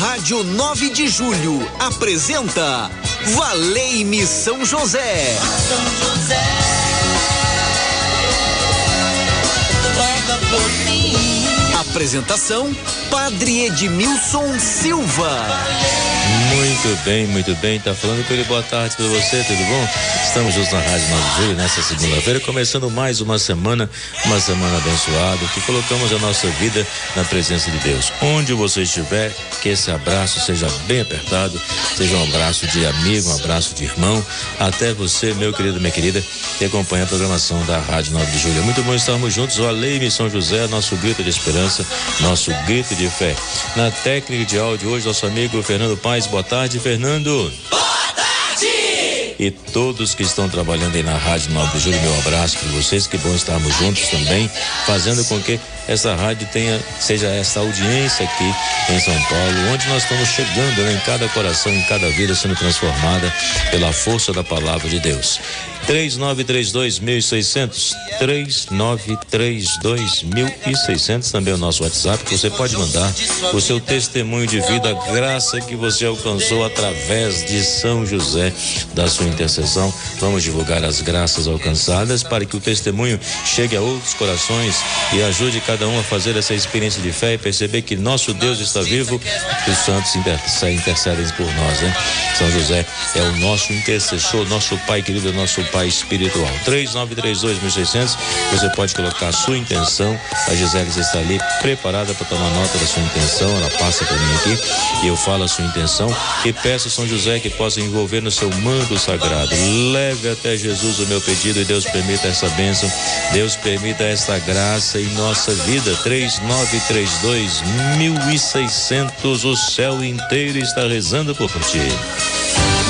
Rádio 9 de Julho apresenta Valei-me São José. São José. Apresentação Padre Edmilson Silva. Muito bem, muito bem. Tá falando com ele. Boa tarde para você, tudo bom? Estamos juntos na Rádio 9 de Julho nessa segunda-feira, começando mais uma semana, uma semana abençoada, que colocamos a nossa vida na presença de Deus. Onde você estiver, que esse abraço seja bem apertado, seja um abraço de amigo, um abraço de irmão, até você, meu querido, minha querida, que acompanha a programação da Rádio 9 de Julho. Muito bom estarmos juntos. O Aleime São José, nosso grito de esperança, nosso grito de fé. Na técnica de áudio hoje, nosso amigo Fernando Paz. Boa tarde, Fernando. Boa tarde! E todos que estão trabalhando aí na Rádio 9 de Julho, meu abraço para vocês. Que bom estarmos juntos também, fazendo com que essa rádio tenha, seja essa audiência aqui em São Paulo, onde nós estamos chegando né, em cada coração, em cada vida sendo transformada pela força da palavra de Deus. 3932.600, 3932.600, também é o nosso WhatsApp, que você pode mandar o seu testemunho de vida, a graça que você alcançou através de São José, da sua intercessão. Vamos divulgar as graças alcançadas para que o testemunho chegue a outros corações e ajude cada um a fazer essa experiência de fé e perceber que nosso Deus está vivo e os santos intercedem por nós, né? São José é o nosso intercessor, nosso Pai querido, nosso Pai espiritual. 3932.600, você pode colocar a sua intenção. A Gisele está ali preparada para tomar nota da sua intenção. Ela passa para mim aqui e eu falo a sua intenção e peço a São José que possa envolver no seu manto sagrado. Leve até Jesus o meu pedido e Deus permita essa bênção. Deus permita essa graça em nossa vida. 3932 1600. O céu inteiro está rezando por ti.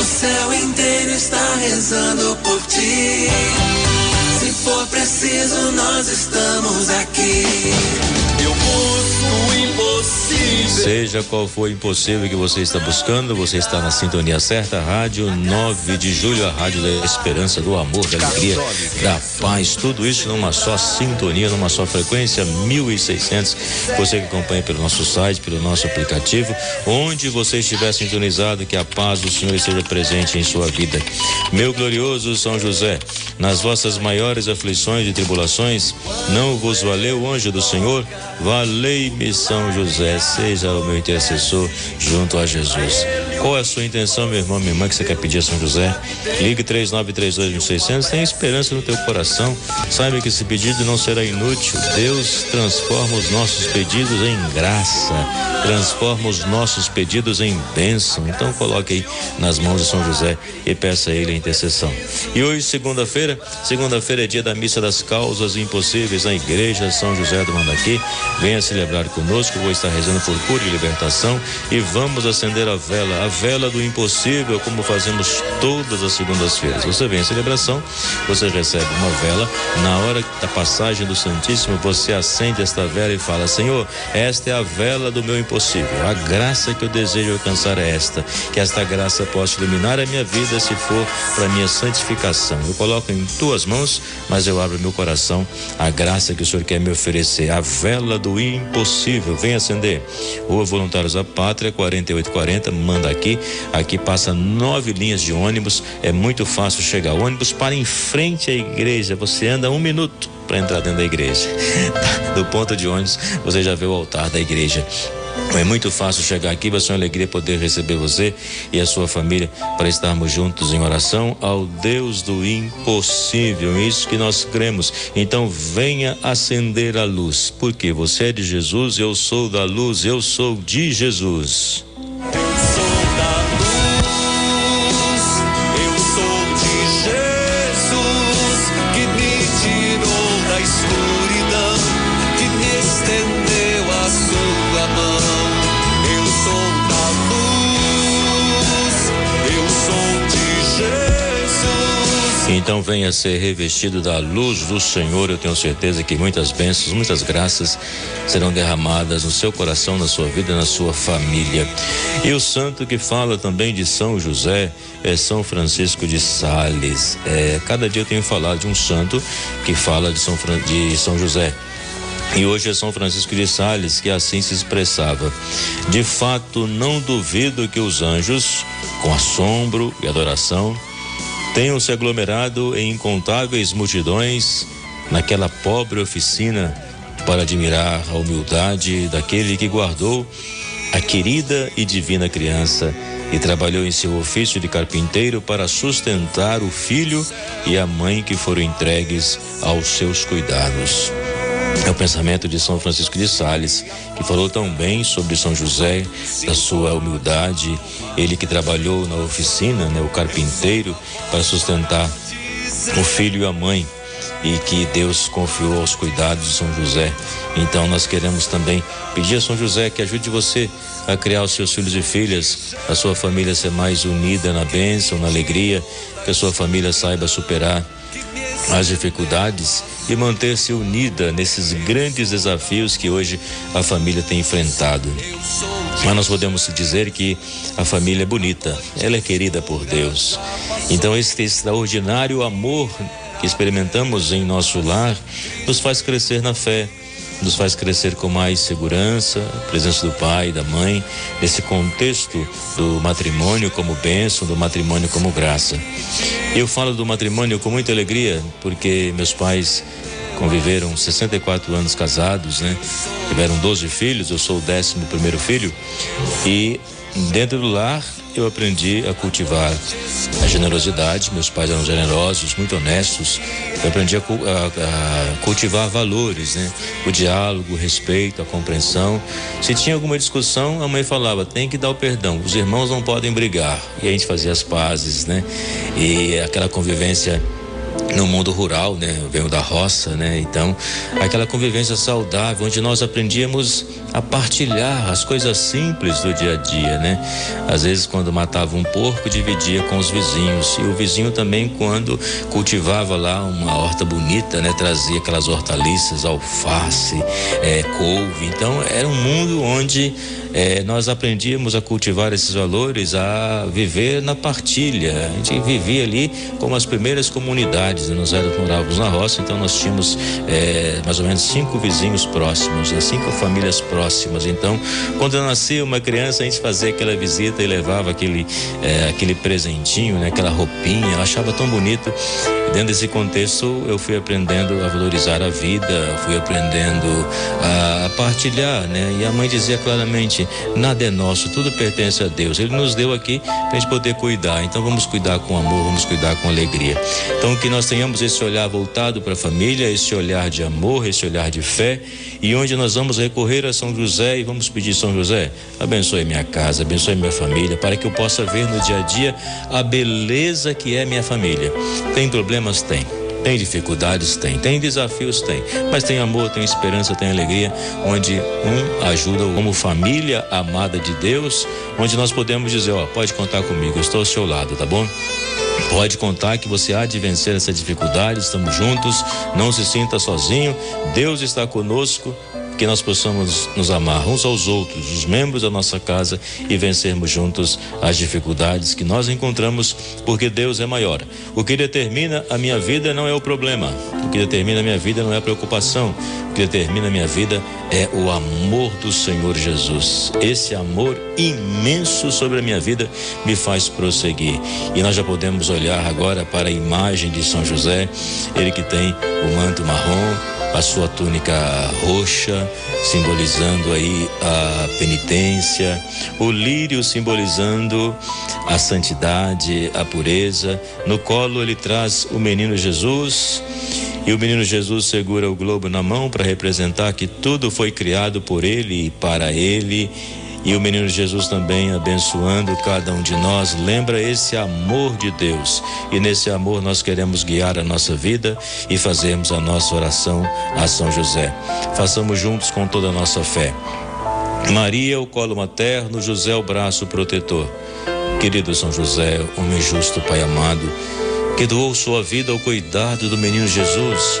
O céu inteiro está rezando por ti. Se for preciso, nós estamos aqui. Seja qual for impossível que você está buscando, você está na sintonia certa. Rádio 9 de julho, a rádio da esperança, do amor, da alegria, da paz. Tudo isso numa só sintonia, numa só frequência, 1600. Você que acompanha pelo nosso site, pelo nosso aplicativo, onde você estiver sintonizado, que a paz do Senhor esteja presente em sua vida. Meu glorioso São José, nas vossas maiores aflições e tribulações, não vos valeu anjo do Senhor? Valei-me, São José, seja o meu intercessor junto a Jesus. Qual é a sua intenção, meu irmão, minha irmã, que você quer pedir a São José? Ligue 3932.600, tenha esperança no teu coração. Saiba que esse pedido não será inútil. Deus transforma os nossos pedidos em graça, transforma os nossos pedidos em bênção. Então coloque aí nas mãos de São José e peça a ele a intercessão. E hoje, segunda-feira, segunda-feira é dia da missa das causas impossíveis na igreja São José do Mandaqui. Venha celebrar conosco, vou estar rezando por cura e libertação e vamos acender a vela, vela do impossível, como fazemos todas as segundas-feiras. Você vem à celebração, você recebe uma vela, na hora da passagem do Santíssimo, você acende esta vela e fala: Senhor, esta é a vela do meu impossível. A graça que eu desejo alcançar é esta, que esta graça possa iluminar a minha vida se for para minha santificação. Eu coloco em tuas mãos, mas eu abro meu coração a graça que o Senhor quer me oferecer, a vela do impossível. Vem acender. Rua Voluntários da Pátria, 4840, manda aqui. Aqui passa nove linhas de ônibus, é muito fácil chegar. O ônibus para em frente à igreja, você anda um minuto para entrar dentro da igreja. Do ponto de ônibus, você já vê o altar da igreja. É muito fácil chegar aqui, vai ser uma alegria poder receber você e a sua família para estarmos juntos em oração ao Deus do impossível. É isso que nós cremos. Então venha acender a luz, porque você é de Jesus, eu sou da luz, eu sou de Jesus. Então venha ser revestido da luz do Senhor. Eu tenho certeza que muitas bênçãos, muitas graças serão derramadas no seu coração, na sua vida, na sua família. E o santo que fala também de São José é São Francisco de Sales. É, cada dia eu tenho falado de um santo que fala de São, de São José. E hoje é São Francisco de Sales que assim se expressava. De fato, não duvido que os anjos, com assombro e adoração, tenham se aglomerado em incontáveis multidões naquela pobre oficina para admirar a humildade daquele que guardou a querida e divina criança e trabalhou em seu ofício de carpinteiro para sustentar o filho e a mãe que foram entregues aos seus cuidados. É o pensamento de São Francisco de Sales, que falou tão bem sobre São José, da sua humildade, ele que trabalhou na oficina, né, o carpinteiro, para sustentar o filho e a mãe e que Deus confiou aos cuidados de São José. Então nós queremos também pedir a São José que ajude você a criar os seus filhos e filhas, a sua família ser mais unida na bênção, na alegria, que a sua família saiba superar as dificuldades e manter-se unida nesses grandes desafios que hoje a família tem enfrentado. Mas nós podemos dizer que a família é bonita, ela é querida por Deus. Então, esse extraordinário amor que experimentamos em nosso lar nos faz crescer na fé, nos faz crescer com mais segurança, presença do pai, da mãe, nesse contexto do matrimônio como bênção, do matrimônio como graça. Eu falo do matrimônio com muita alegria, porque meus pais conviveram 64 anos casados, né? Tiveram 12 filhos, eu sou o décimo primeiro filho, e dentro do lar eu aprendi a cultivar a generosidade. Meus pais eram generosos, muito honestos. Eu aprendi a, a, a, cultivar valores, né? O diálogo, o respeito, a compreensão. Se tinha alguma discussão, a mãe falava: tem que dar o perdão. Os irmãos não podem brigar. E a gente fazia as pazes, né? E aquela convivência no mundo rural, né? Eu venho da roça, né? Então, aquela convivência saudável onde nós aprendíamos a partilhar as coisas simples do dia a dia, né? Às vezes quando matava um porco, dividia com os vizinhos e o vizinho também quando cultivava lá uma horta bonita, né? Trazia aquelas hortaliças, alface, é, couve. Então, era um mundo onde é, nós aprendíamos a cultivar esses valores, a viver na partilha. A gente vivia ali como as primeiras comunidades. Né? Nós morávamos na roça, então nós tínhamos é, mais ou menos cinco vizinhos próximos, né? cinco famílias próximas. Então, quando nascia uma criança, a gente fazia aquela visita e levava aquele, é, aquele presentinho, né? aquela roupinha. Eu achava tão bonito. Dentro desse contexto, eu fui aprendendo a valorizar a vida, fui aprendendo a partilhar, né? E a mãe dizia claramente: nada é nosso, tudo pertence a Deus. Ele nos deu aqui para a gente poder cuidar. Então vamos cuidar com amor, vamos cuidar com alegria. Então que nós tenhamos esse olhar voltado para a família, esse olhar de amor, esse olhar de fé, e onde nós vamos recorrer a São José e vamos pedir São José, abençoe minha casa, abençoe minha família, para que eu possa ver no dia a dia a beleza que é minha família. Tem problemas? Tem. Tem dificuldades? Tem. Tem desafios? Tem. Mas tem amor, tem esperança, tem alegria, onde um ajuda como família amada de Deus, onde nós podemos dizer: Ó, pode contar comigo, eu estou ao seu lado, tá bom? Pode contar que você há de vencer essa dificuldade, estamos juntos, não se sinta sozinho, Deus está conosco, que nós possamos nos amar uns aos outros, os membros da nossa casa e vencermos juntos as dificuldades que nós encontramos, porque Deus é maior. O que determina a minha vida não é o problema, o que determina a minha vida não é a preocupação, o que determina a minha vida é o amor do Senhor Jesus. Esse amor imenso sobre a minha vida me faz prosseguir. E nós já podemos olhar agora para a imagem de São José, ele que tem o manto marrom, a sua túnica roxa, simbolizando aí a penitência, o lírio simbolizando a santidade, a pureza. No colo ele traz o menino Jesus. E o menino Jesus segura o globo na mão para representar que tudo foi criado por ele e para ele e o menino Jesus também abençoando cada um de nós, lembra esse amor de Deus. E nesse amor nós queremos guiar a nossa vida e fazermos a nossa oração a São José. Façamos juntos com toda a nossa fé. Maria, o colo materno, José, o braço protetor. Querido São José, homem justo, Pai amado, que doou sua vida ao cuidado do menino Jesus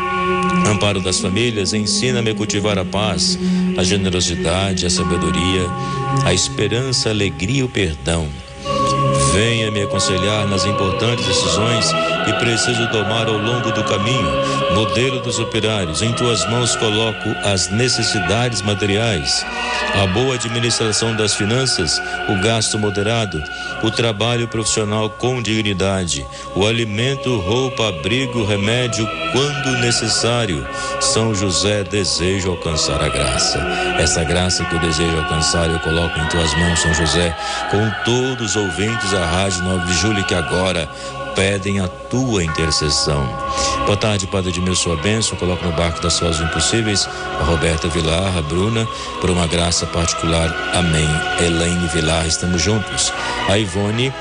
Amparo das famílias, ensina-me a cultivar a paz, a generosidade, a sabedoria, a esperança, a alegria e o perdão. Venha me aconselhar nas importantes decisões que preciso tomar ao longo do caminho. Modelo dos operários, em tuas mãos coloco as necessidades materiais, a boa administração das finanças, o gasto moderado, o trabalho profissional com dignidade, o alimento, roupa, abrigo, remédio quando necessário. São José, desejo alcançar a graça. Essa graça que eu desejo alcançar, eu coloco em tuas mãos, São José, com todos os ouvintes da Rádio 9 de Julho que agora pedem a tua intercessão. Boa tarde, Padre meu sua bênção. Coloco no barco das suas impossíveis a Roberta Vilar, a Bruna, por uma graça particular. Amém. Elaine Vilar, estamos juntos. A Ivone.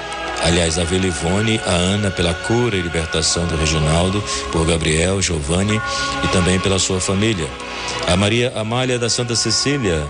Aliás, a Vila Ivone, a Ana pela cura e libertação do Reginaldo, por Gabriel, Giovanni e também pela sua família. A Maria Amália da Santa Cecília,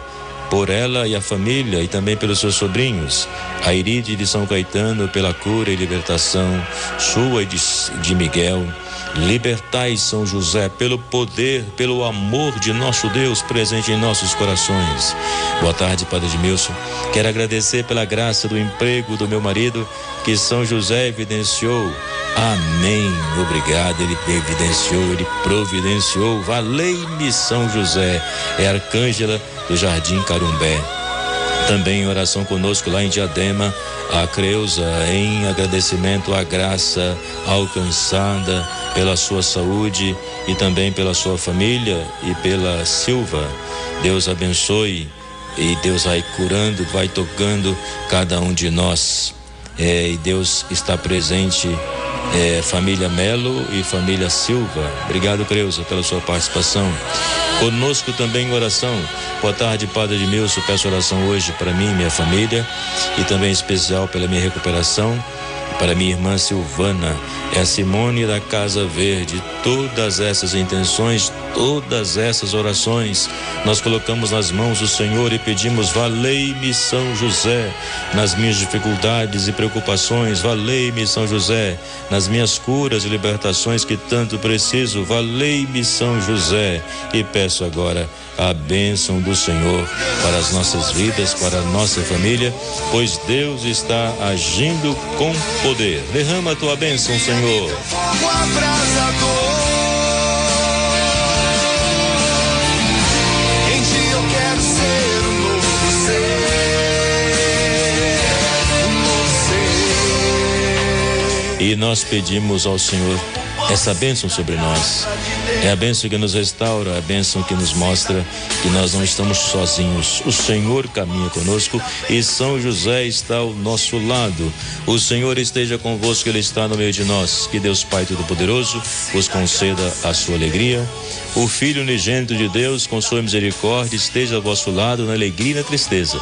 por ela e a família e também pelos seus sobrinhos. A Iride de São Caetano pela cura e libertação sua e de, de Miguel. Libertai São José pelo poder, pelo amor de nosso Deus presente em nossos corações. Boa tarde, Padre Edmilson. Quero agradecer pela graça do emprego do meu marido que São José evidenciou. Amém. Obrigado. Ele evidenciou, ele providenciou. Valei-me, São José. É Arcângela do Jardim Carumbé. Também em oração conosco lá em Diadema, a Creuza, em agradecimento à graça alcançada pela sua saúde e também pela sua família e pela Silva. Deus abençoe e Deus vai curando, vai tocando cada um de nós. É, e Deus está presente é, família Melo e família Silva. Obrigado, Creuza, pela sua participação. Conosco também em oração. Boa tarde, Padre Edmilson. Peço oração hoje para mim e minha família e também especial pela minha recuperação para minha irmã Silvana, é a Simone da Casa Verde. Todas essas intenções, todas essas orações, nós colocamos nas mãos do Senhor e pedimos: valei-me São José nas minhas dificuldades e preocupações, valei-me São José nas minhas curas e libertações que tanto preciso, valei-me São José. E peço agora a bênção do Senhor para as nossas vidas, para a nossa família, pois Deus está agindo com poder. Derrama a tua bênção, Senhor. E nós pedimos ao Senhor essa bênção sobre nós. É a bênção que nos restaura, a bênção que nos mostra que nós não estamos sozinhos. O Senhor caminha conosco e São José está ao nosso lado. O Senhor esteja convosco, Ele está no meio de nós. Que Deus Pai Todo-Poderoso vos conceda a sua alegria. O Filho unigênito de Deus, com sua misericórdia, esteja ao vosso lado na alegria e na tristeza.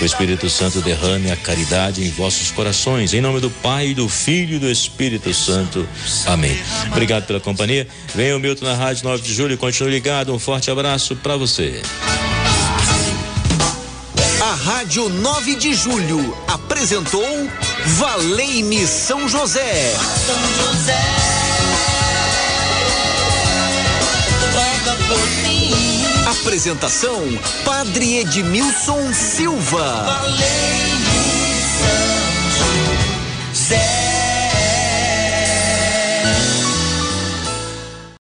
O Espírito Santo derrame a caridade em vossos corações. Em nome do Pai, do Filho e do Espírito Santo. Amém. Obrigado pela companhia. Venha o Milton na Rádio 9 de Julho. Continue ligado. Um forte abraço para você. A Rádio 9 de Julho apresentou Valei-me São José. São José. Apresentação Padre Edmilson Silva. Valei-me São José.